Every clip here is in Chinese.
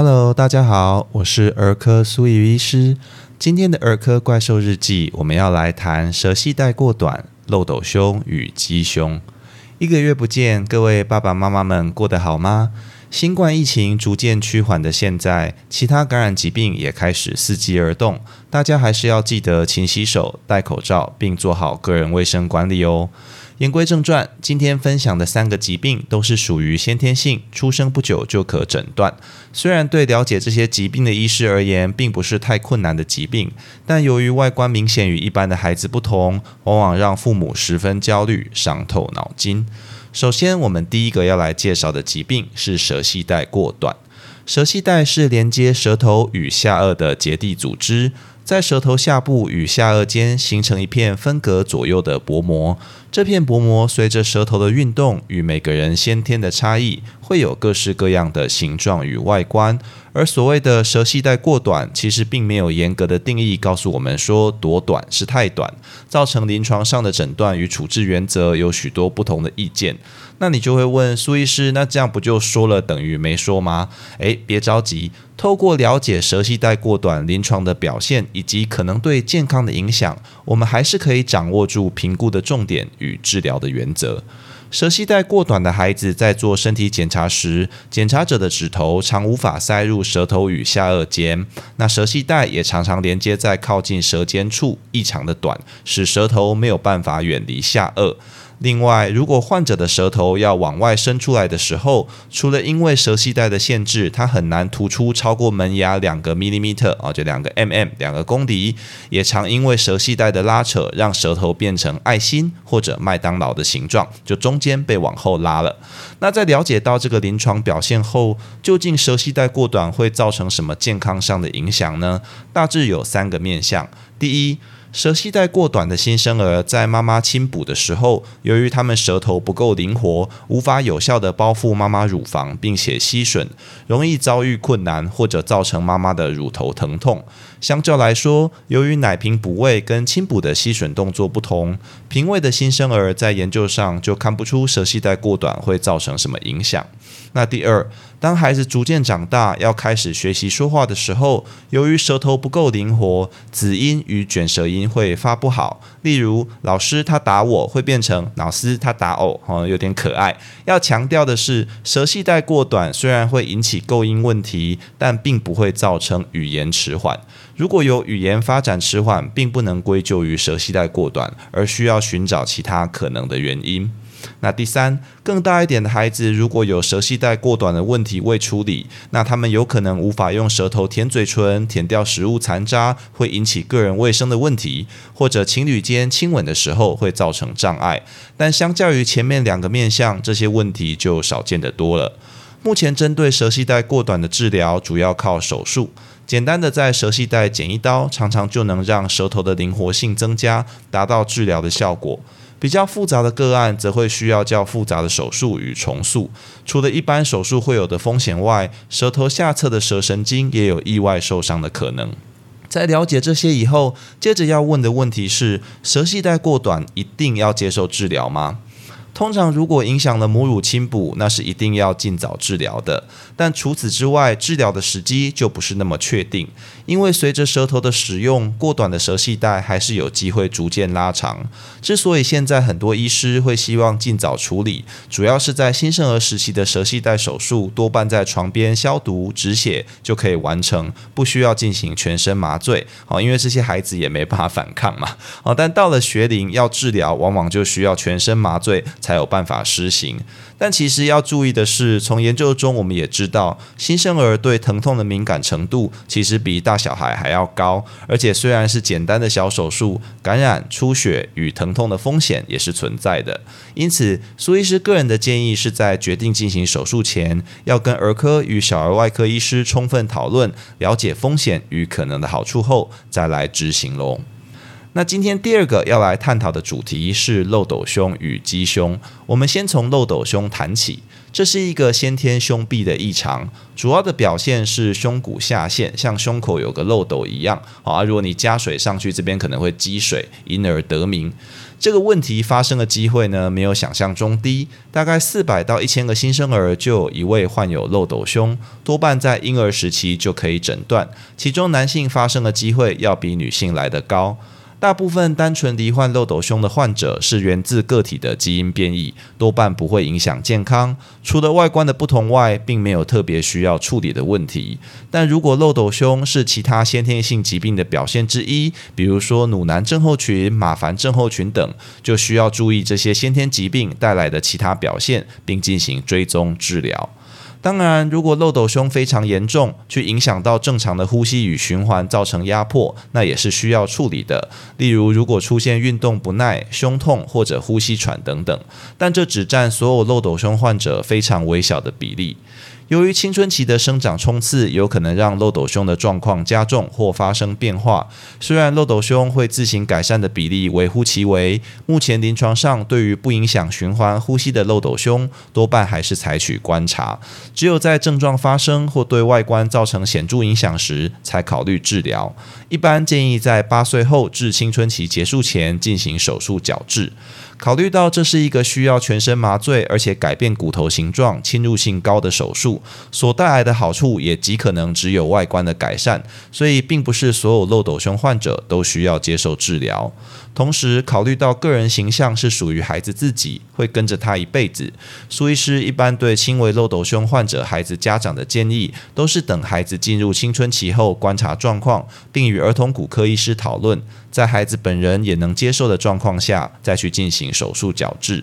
Hello，大家好，我是儿科苏怡医师。今天的儿科怪兽日记，我们要来谈舌系带过短、漏斗胸与鸡胸。一个月不见，各位爸爸妈妈们过得好吗？新冠疫情逐渐趋缓的现在，其他感染疾病也开始伺机而动，大家还是要记得勤洗手、戴口罩，并做好个人卫生管理哦。言归正传，今天分享的三个疾病都是属于先天性，出生不久就可诊断。虽然对了解这些疾病的医师而言，并不是太困难的疾病，但由于外观明显与一般的孩子不同，往往让父母十分焦虑，伤透脑筋。首先，我们第一个要来介绍的疾病是舌系带过短。舌系带是连接舌头与下颚的结缔组织。在舌头下部与下颚间形成一片分隔左右的薄膜，这片薄膜随着舌头的运动与每个人先天的差异，会有各式各样的形状与外观。而所谓的舌系带过短，其实并没有严格的定义告诉我们说多短是太短，造成临床上的诊断与处置原则有许多不同的意见。那你就会问苏医师，那这样不就说了等于没说吗？诶，别着急，透过了解舌系带过短临床的表现以及可能对健康的影响，我们还是可以掌握住评估的重点与治疗的原则。舌系带过短的孩子在做身体检查时，检查者的指头常无法塞入舌头与下颚间，那舌系带也常常连接在靠近舌尖处，异常的短，使舌头没有办法远离下颚。另外，如果患者的舌头要往外伸出来的时候，除了因为舌系带的限制，它很难突出超过门牙两个毫米米特啊，就两个 mm 两个公厘，也常因为舌系带的拉扯，让舌头变成爱心或者麦当劳的形状，就中间被往后拉了。那在了解到这个临床表现后，究竟舌系带过短会造成什么健康上的影响呢？大致有三个面向。第一，舌系带过短的新生儿在妈妈亲哺的时候，由于他们舌头不够灵活，无法有效的包覆妈妈乳房，并且吸吮，容易遭遇困难或者造成妈妈的乳头疼痛。相较来说，由于奶瓶哺喂跟亲哺的吸吮动作不同，平喂的新生儿在研究上就看不出舌系带过短会造成什么影响。那第二，当孩子逐渐长大，要开始学习说话的时候，由于舌头不够灵活，子音与卷舌音会发不好。例如，老师他打我会变成老师他打我，哦，有点可爱。要强调的是，舌系带过短虽然会引起构音问题，但并不会造成语言迟缓。如果有语言发展迟缓，并不能归咎于舌系带过短，而需要寻找其他可能的原因。那第三，更大一点的孩子，如果有舌系带过短的问题未处理，那他们有可能无法用舌头舔嘴唇，舔掉食物残渣，会引起个人卫生的问题，或者情侣间亲吻的时候会造成障碍。但相较于前面两个面向，这些问题就少见得多了。目前针对舌系带过短的治疗，主要靠手术，简单的在舌系带剪一刀，常常就能让舌头的灵活性增加，达到治疗的效果。比较复杂的个案，则会需要较复杂的手术与重塑。除了一般手术会有的风险外，舌头下侧的舌神经也有意外受伤的可能。在了解这些以后，接着要问的问题是：舌系带过短，一定要接受治疗吗？通常，如果影响了母乳亲哺，那是一定要尽早治疗的。但除此之外，治疗的时机就不是那么确定，因为随着舌头的使用，过短的舌系带还是有机会逐渐拉长。之所以现在很多医师会希望尽早处理，主要是在新生儿时期的舌系带手术，多半在床边消毒止血就可以完成，不需要进行全身麻醉。好，因为这些孩子也没办法反抗嘛。好，但到了学龄要治疗，往往就需要全身麻醉。才有办法施行，但其实要注意的是，从研究中我们也知道，新生儿对疼痛的敏感程度其实比大小孩还要高，而且虽然是简单的小手术，感染、出血与疼痛的风险也是存在的。因此，苏医师个人的建议是在决定进行手术前，要跟儿科与小儿外科医师充分讨论，了解风险与可能的好处后，再来执行喽。那今天第二个要来探讨的主题是漏斗胸与鸡胸。我们先从漏斗胸谈起。这是一个先天胸壁的异常，主要的表现是胸骨下陷，像胸口有个漏斗一样。好啊，如果你加水上去，这边可能会积水，因而得名。这个问题发生的机会呢，没有想象中低，大概四百到一千个新生儿就有一位患有漏斗胸，多半在婴儿时期就可以诊断，其中男性发生的机会要比女性来得高。大部分单纯罹患漏斗胸的患者是源自个体的基因变异，多半不会影响健康。除了外观的不同外，并没有特别需要处理的问题。但如果漏斗胸是其他先天性疾病的表现之一，比如说努南症候群、马凡症候群等，就需要注意这些先天疾病带来的其他表现，并进行追踪治疗。当然，如果漏斗胸非常严重，去影响到正常的呼吸与循环，造成压迫，那也是需要处理的。例如，如果出现运动不耐、胸痛或者呼吸喘等等，但这只占所有漏斗胸患者非常微小的比例。由于青春期的生长冲刺有可能让漏斗胸的状况加重或发生变化，虽然漏斗胸会自行改善的比例微乎其微，目前临床上对于不影响循环呼吸的漏斗胸，多半还是采取观察，只有在症状发生或对外观造成显著影响时，才考虑治疗。一般建议在八岁后至青春期结束前进行手术矫治。考虑到这是一个需要全身麻醉，而且改变骨头形状、侵入性高的手术，所带来的好处也极可能只有外观的改善，所以并不是所有漏斗胸患者都需要接受治疗。同时，考虑到个人形象是属于孩子自己，会跟着他一辈子，苏医师一般对轻微漏斗胸患者孩子家长的建议，都是等孩子进入青春期后观察状况，并与儿童骨科医师讨论，在孩子本人也能接受的状况下，再去进行手术矫治。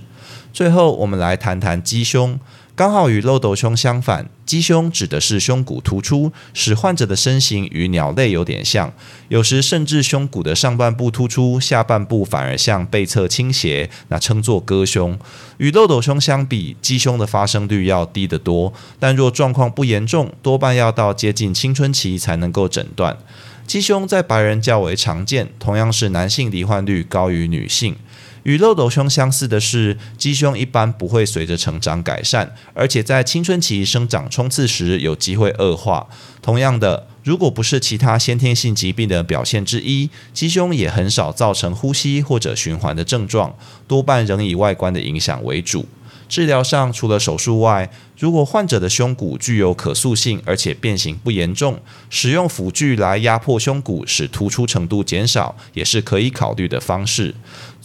最后，我们来谈谈鸡胸。刚好与漏斗胸相反，鸡胸指的是胸骨突出，使患者的身形与鸟类有点像，有时甚至胸骨的上半部突出，下半部反而向背侧倾斜，那称作鸽胸。与漏斗胸相比，鸡胸的发生率要低得多，但若状况不严重，多半要到接近青春期才能够诊断。鸡胸在白人较为常见，同样是男性罹患率高于女性。与漏斗胸相似的是，鸡胸一般不会随着成长改善，而且在青春期生长冲刺时有机会恶化。同样的，如果不是其他先天性疾病的表现之一，鸡胸也很少造成呼吸或者循环的症状，多半仍以外观的影响为主。治疗上，除了手术外，如果患者的胸骨具有可塑性，而且变形不严重，使用辅具来压迫胸骨，使突出程度减少，也是可以考虑的方式。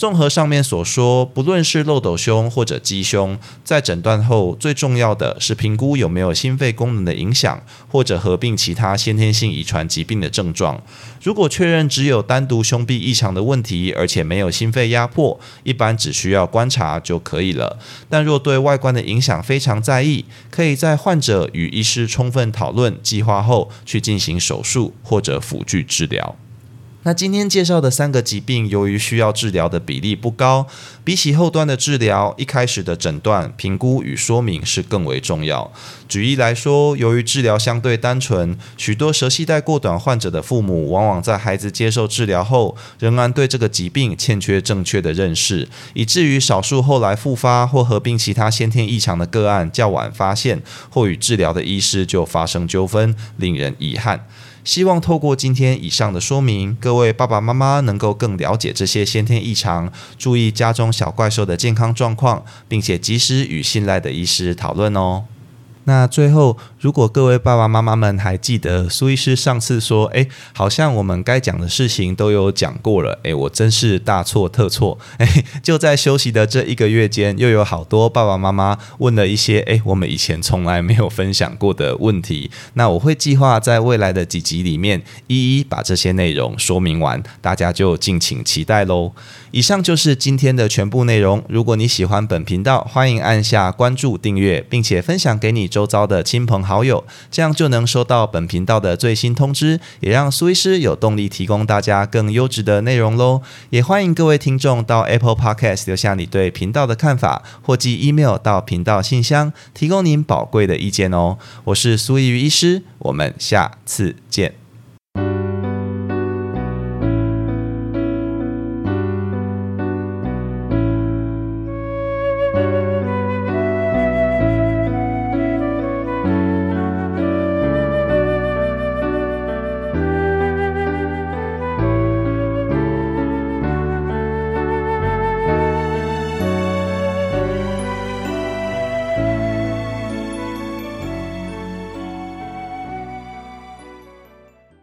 综合上面所说，不论是漏斗胸或者鸡胸，在诊断后最重要的是评估有没有心肺功能的影响，或者合并其他先天性遗传疾病的症状。如果确认只有单独胸壁异常的问题，而且没有心肺压迫，一般只需要观察就可以了。但若对外观的影响非常在意，可以在患者与医师充分讨论计划后，去进行手术或者辅具治疗。那今天介绍的三个疾病，由于需要治疗的比例不高，比起后端的治疗，一开始的诊断、评估与说明是更为重要。举例来说，由于治疗相对单纯，许多舌系带过短患者的父母，往往在孩子接受治疗后，仍然对这个疾病欠缺正确的认识，以至于少数后来复发或合并其他先天异常的个案较晚发现，或与治疗的医师就发生纠纷，令人遗憾。希望透过今天以上的说明，各位爸爸妈妈能够更了解这些先天异常，注意家中小怪兽的健康状况，并且及时与信赖的医师讨论哦。那最后，如果各位爸爸妈妈们还记得苏医师上次说，哎，好像我们该讲的事情都有讲过了，哎，我真是大错特错，哎，就在休息的这一个月间，又有好多爸爸妈妈问了一些，哎，我们以前从来没有分享过的问题。那我会计划在未来的几集里面，一一把这些内容说明完，大家就敬请期待喽。以上就是今天的全部内容。如果你喜欢本频道，欢迎按下关注、订阅，并且分享给你周遭的亲朋好友，这样就能收到本频道的最新通知，也让苏医师有动力提供大家更优质的内容喽。也欢迎各位听众到 Apple Podcast 留下你对频道的看法，或寄 email 到频道信箱，提供您宝贵的意见哦。我是苏怡瑜医师，我们下次见。